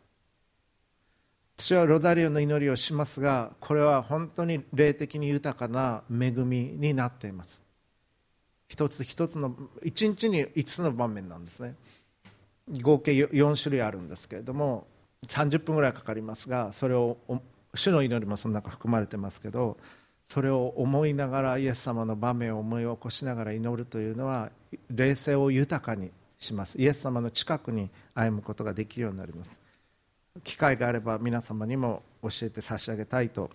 私はロザリオの祈りをしますがこれは本当に霊的に豊かな恵みになっています。一つ一つの一日に5つの場面なんですね。合計4種類あるんですけれども30分ぐらいかかりますがそれを主の祈りもその中含まれてますけどそれを思いながらイエス様の場面を思い起こしながら祈るというのは霊性を豊かにします。イエス様の近くに歩むことができるようになります。機会があれば皆様にも教えて差し上げたいと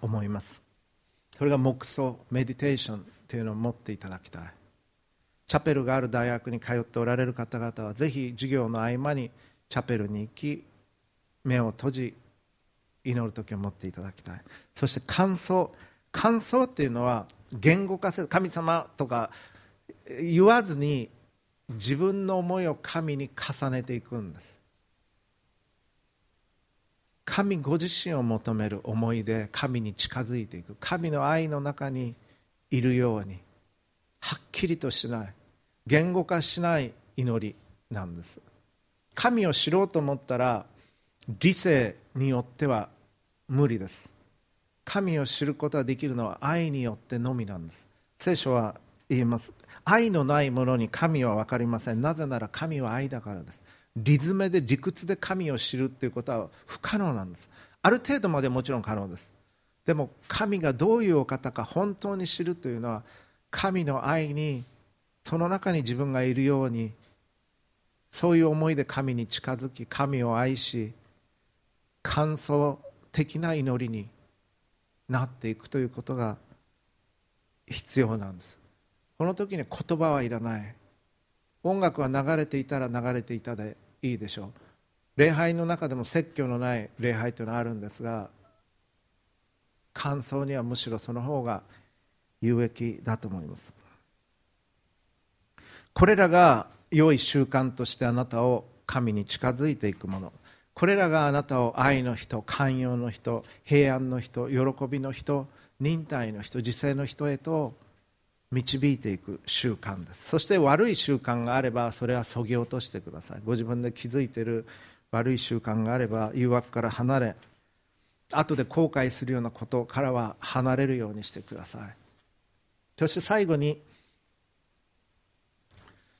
思います。それが黙想メディテーションというのを持っていただきたい。チャペルがある大学に通っておられる方々はぜひ授業の合間にチャペルに行き目を閉じ祈る時を持っていただきたい。そして感想感想っていうのは言語化せ神様とか言わずに自分の思いを神に重ねていくんです。神ご自身を求める思いで神に近づいていく。神の愛の中にいるようにはっきりとしない言語化しない祈りなんです。神を知ろうと思ったら理性によっては無理です。神を知ることができるのは愛によってのみなんです。聖書は言います。愛のないものに神は分かりません。なぜなら神は愛だからです。リズムで理屈で神を知るということは不可能なんです。ある程度までもちろん可能です。でも神がどういうお方か本当に知るというのは神の愛にその中に自分がいるようにそういう思いで神に近づき神を愛し感想的な祈りになっていくということが必要なんです。この時に言葉はいらない。音楽は流れていたら流れていたでいいでしょう。礼拝の中でも説教のない礼拝というのはあるんですが感想にはむしろその方が有益だと思います。これらが良い習慣としてあなたを神に近づいていくもの。これらがあなたを愛の人寛容の人平安の人喜びの人忍耐の人自制の人へと導いていく習慣です。そして悪い習慣があればそれはそぎ落としてください。ご自分で気づいている悪い習慣があれば誘惑から離れ後で後悔するようなことからは離れるようにしてください。そして最後に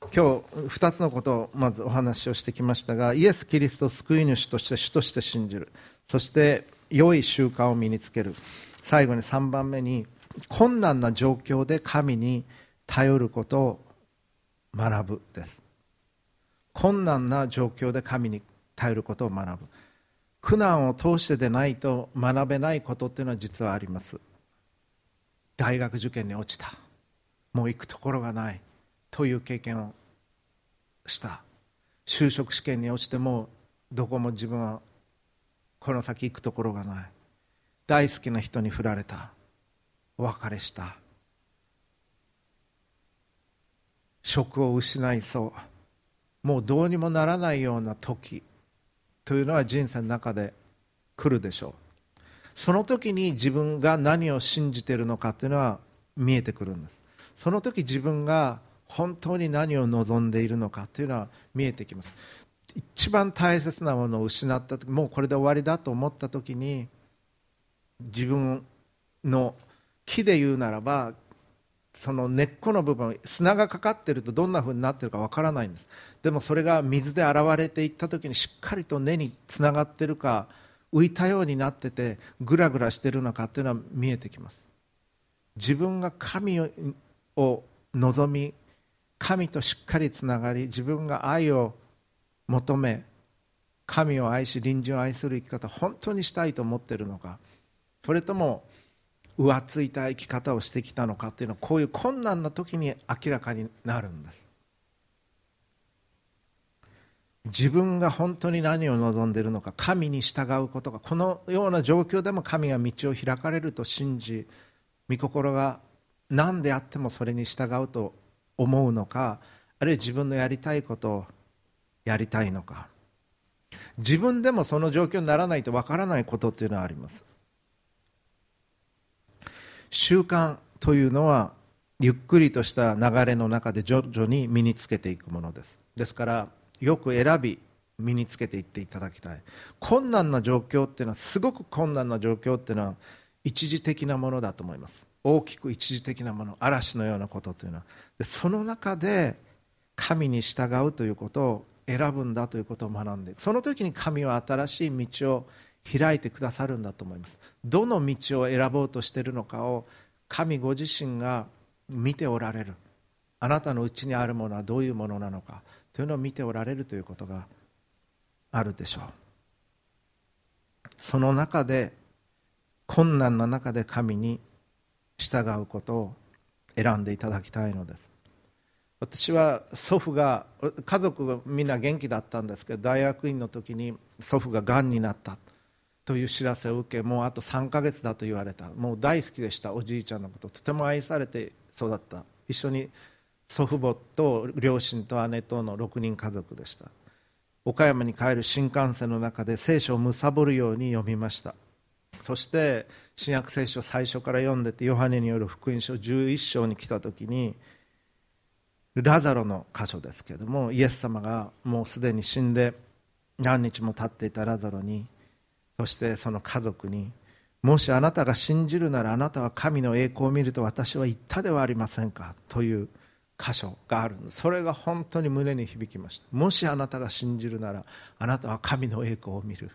今日2つのことをまずお話をしてきましたがイエス・キリストを救い主として主として信じる。そして良い習慣を身につける。最後に3番目に困難な状況で神に頼ることを学ぶです。困難な状況で神に頼ることを学ぶ。苦難を通してでないと学べないことっていうのは実はあります。大学受験に落ちた。もう行くところがないという経験をした。就職試験に落ちてもどこも自分はこの先行くところがない。大好きな人に振られた。お別れした。職を失いそう。もうどうにもならないような時。というのは人生の中で来るでしょう。その時に自分が何を信じているのかというのは見えてくるんです。その時自分が本当に何を望んでいるのかというのは見えてきます。一番大切なものを失った時もうこれで終わりだと思った時に自分の木で言うならばその根っこの部分砂がかかってるとどんなふうになってるかわからないんです。でもそれが水で洗われていった時にしっかりと根につながってるか浮いたようになっててぐらぐらしてるのかというのは見えてきます。自分が神を望み神としっかりつながり自分が愛を求め神を愛し隣人を愛する生き方本当にしたいと思ってるのかそれとも浮ついた生き方をしてきたのかというのはこういう困難な時に明らかになるんです。自分が本当に何を望んでいるのか神に従うことがこのような状況でも神が道を開かれると信じ御心が何であってもそれに従うと思うのかあるいは自分のやりたいことをやりたいのか。自分でもその状況にならないとわからないことというのはあります。習慣というのはゆっくりとした流れの中で徐々に身につけていくものです。ですからよく選び身につけていっていただきたい。困難な状況っていうのはすごく困難な状況っていうのは一時的なものだと思います。大きく一時的なもの嵐のようなことというのは。でその中で神に従うということを選ぶんだということを学んでその時に神は新しい道を開いてくださるんだと思います。どの道を選ぼうとしているのかを神ご自身が見ておられる。あなたのうちにあるものはどういうものなのか。というのを見ておられるということがあるでしょう。その中で困難な中で神に従うことを選んでいただきたいのです。私は祖父が家族がみんな元気だったんですけど大学院の時に祖父ががんになった。という知らせを受けもうあと3ヶ月だと言われたもう大好きでしたおじいちゃんのこととても愛されて育った。一緒に祖父母と両親と姉との6人家族でした。岡山に帰る新幹線の中で聖書を貪るように読みました。そして新約聖書最初から読んでてヨハネによる福音書11章に来た時にラザロの箇所ですけどもイエス様がもうすでに死んで何日も経っていたラザロにそしてその家族にもしあなたが信じるならあなたは神の栄光を見ると私は言ったではありませんか？という箇所があるんですそれが本当に胸に響きましたもしあなたが信じるならあなたは神の栄光を見る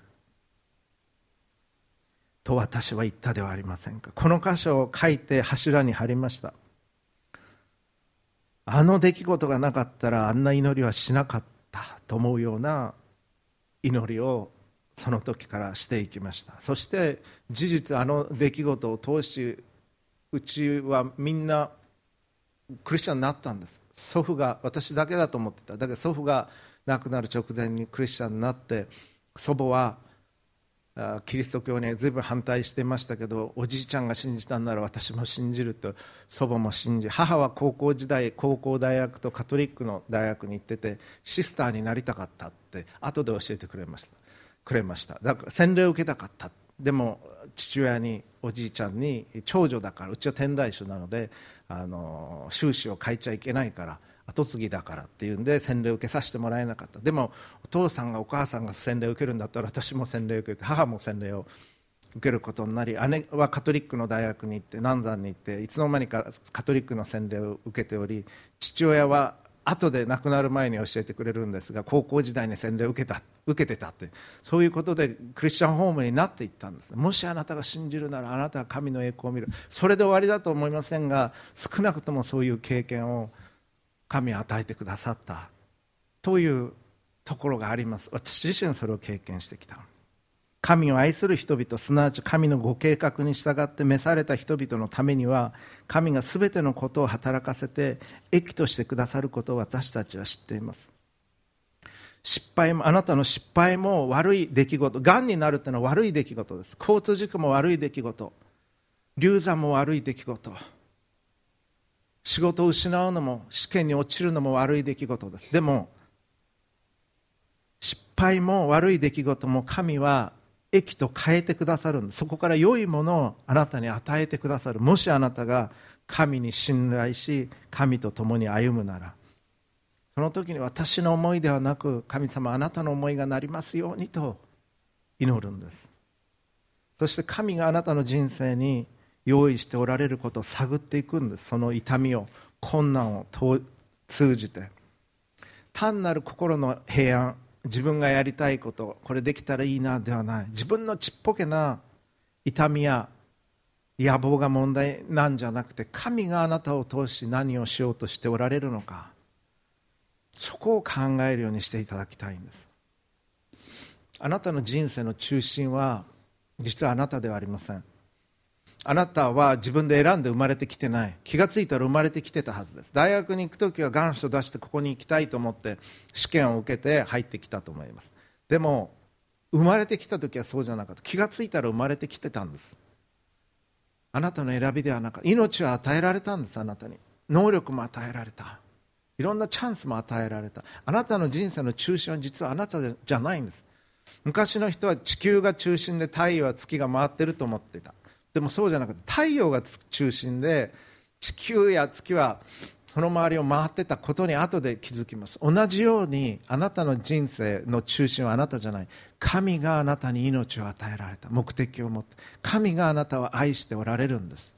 と私は言ったではありませんか？この箇所を書いて柱に貼りましたあの出来事がなかったらあんな祈りはしなかったと思うような祈りをその時からしていきました。そして事実あの出来事を通しうちはみんなクリスチャンになったんです。祖父が私だけだと思ってた。だけど祖父が亡くなる直前にクリスチャンになって祖母はキリスト教に随分反対してましたけどおじいちゃんが信じたんなら私も信じると祖母も信じ母は高校時代高校大学とカトリックの大学に行っててシスターになりたかったって後で教えてくれました。くれました。だから洗礼を受けたかった。でも父親におじいちゃんに長女だからうちは天台宗なのであの収支を変えちゃいけないから跡継ぎだからっていうんで洗礼を受けさせてもらえなかった。でもお父さんがお母さんが洗礼を受けるんだったら私も洗礼を受けて母も洗礼を受けることになり姉はカトリックの大学に行って南山に行っていつの間にかカトリックの洗礼を受けており父親は後で亡くなる前に教えてくれるんですが高校時代に洗礼を受けた受けてたってそういうことでクリスチャンホームになっていったんです。もしあなたが信じるならあなたは神の栄光を見る。それで終わりだと思いませんが少なくともそういう経験を神は与えてくださった。というところがあります。私自身それを経験してきた。神を愛する人々すなわち神のご計画に従って召された人々のためには神が全てのことを働かせて益としてくださることを私たちは知っています。失敗もあなたの失敗も悪い出来事がんになるというのは悪い出来事です。交通事故も悪い出来事。流産も悪い出来事。仕事を失うのも試験に落ちるのも悪い出来事です。でも失敗も悪い出来事も神は益と変えてくださるそこから良いものをあなたに与えてくださる。もしあなたが神に信頼し神と共に歩むならその時に私の思いではなく神様あなたの思いがなりますようにと祈るんです。そして神があなたの人生に用意しておられることを探っていくんです。その痛みを困難を通じて。単なる心の平安自分がやりたいことこれできたらいいなではない。自分のちっぽけな痛みや野望が問題なんじゃなくて神があなたを通し何をしようとしておられるのか。そこを考えるようにしていただきたいんです。あなたの人生の中心は実はあなたではありません。あなたは自分で選んで生まれてきてない。気が付いたら生まれてきてたはずです。大学に行く時は願書出してここに行きたいと思って試験を受けて入ってきたと思います。でも生まれてきた時はそうじゃなかった。気が付いたら生まれてきてたんです。あなたの選びではなかった。命は与えられたんですあなたに。能力も与えられた。いろんなチャンスも与えられた。あなたの人生の中心は実はあなたじゃないんです。昔の人は地球が中心で太陽は月が回ってると思っていた。でもそうじゃなくて太陽が中心で地球や月はその周りを回ってたことに後で気づきます。同じようにあなたの人生の中心はあなたじゃない。神があなたに命を与えられた。目的を持って。神があなたを愛しておられるんです。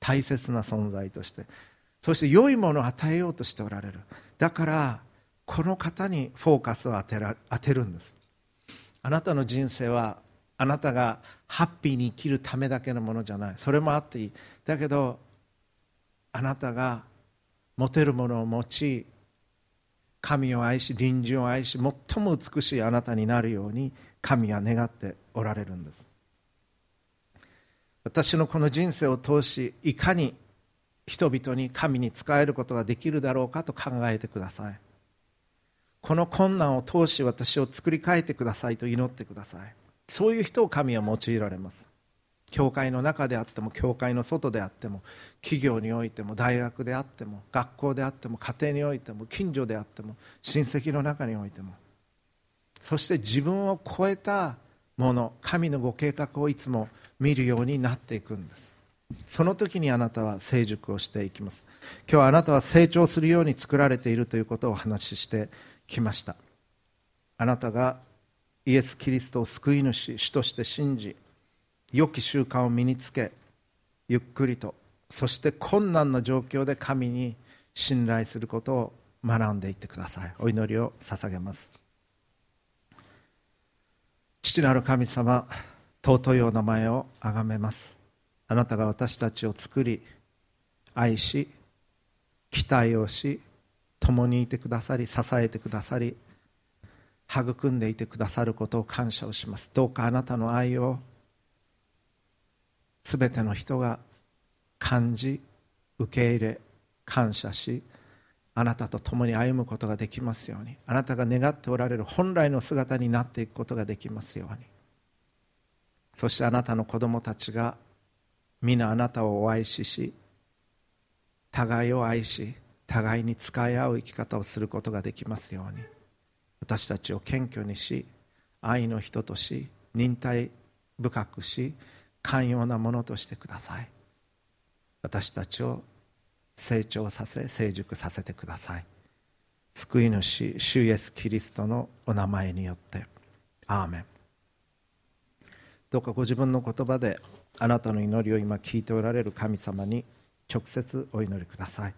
大切な存在として。そして良いものを与えようとしておられる。だからこの方にフォーカスを当てら当てるんです。あなたの人生はあなたがハッピーに生きるためだけのものじゃない。それもあっていい。だけどあなたが持てるものを持ち神を愛し隣人を愛し最も美しいあなたになるように神は願っておられるんです。私のこの人生を通しいかに人々に神に仕えることができるだろうかと考えてください。この困難を通し私を作り変えてくださいと祈ってください。そういう人を神は用いられます。教会の中であっても教会の外であっても企業においても大学であっても学校であっても家庭においても近所であっても親戚の中においてもそして自分を超えたもの神のご計画をいつも見るようになっていくんです。その時にあなたは成熟をしていきます。今日はあなたは成長するように作られているということをお話ししてきました。あなたがイエス・キリストを救い主主として信じ良き習慣を身につけゆっくりとそして困難な状況で神に信頼することを学んでいってください。お祈りを捧げます。父なる神様尊いお名前をあがめます。あなたが私たちを作り愛し期待をし共にいてくださり支えてくださり育んでいてくださることを感謝をします。どうかあなたの愛をすべての人が感じ受け入れ感謝しあなたと共に歩むことができますように。あなたが願っておられる本来の姿になっていくことができますように。そしてあなたの子供たちが皆あなたをお愛しし互いを愛し互いに使い合う生き方をすることができますように。私たちを謙虚にし愛の人とし忍耐深くし寛容なものとしてください。私たちを成長させ成熟させてください。救い主主イエス・キリストのお名前によって。アーメン。どうかご自分の言葉であなたの祈りを今聞いておられる神様に直接お祈りください。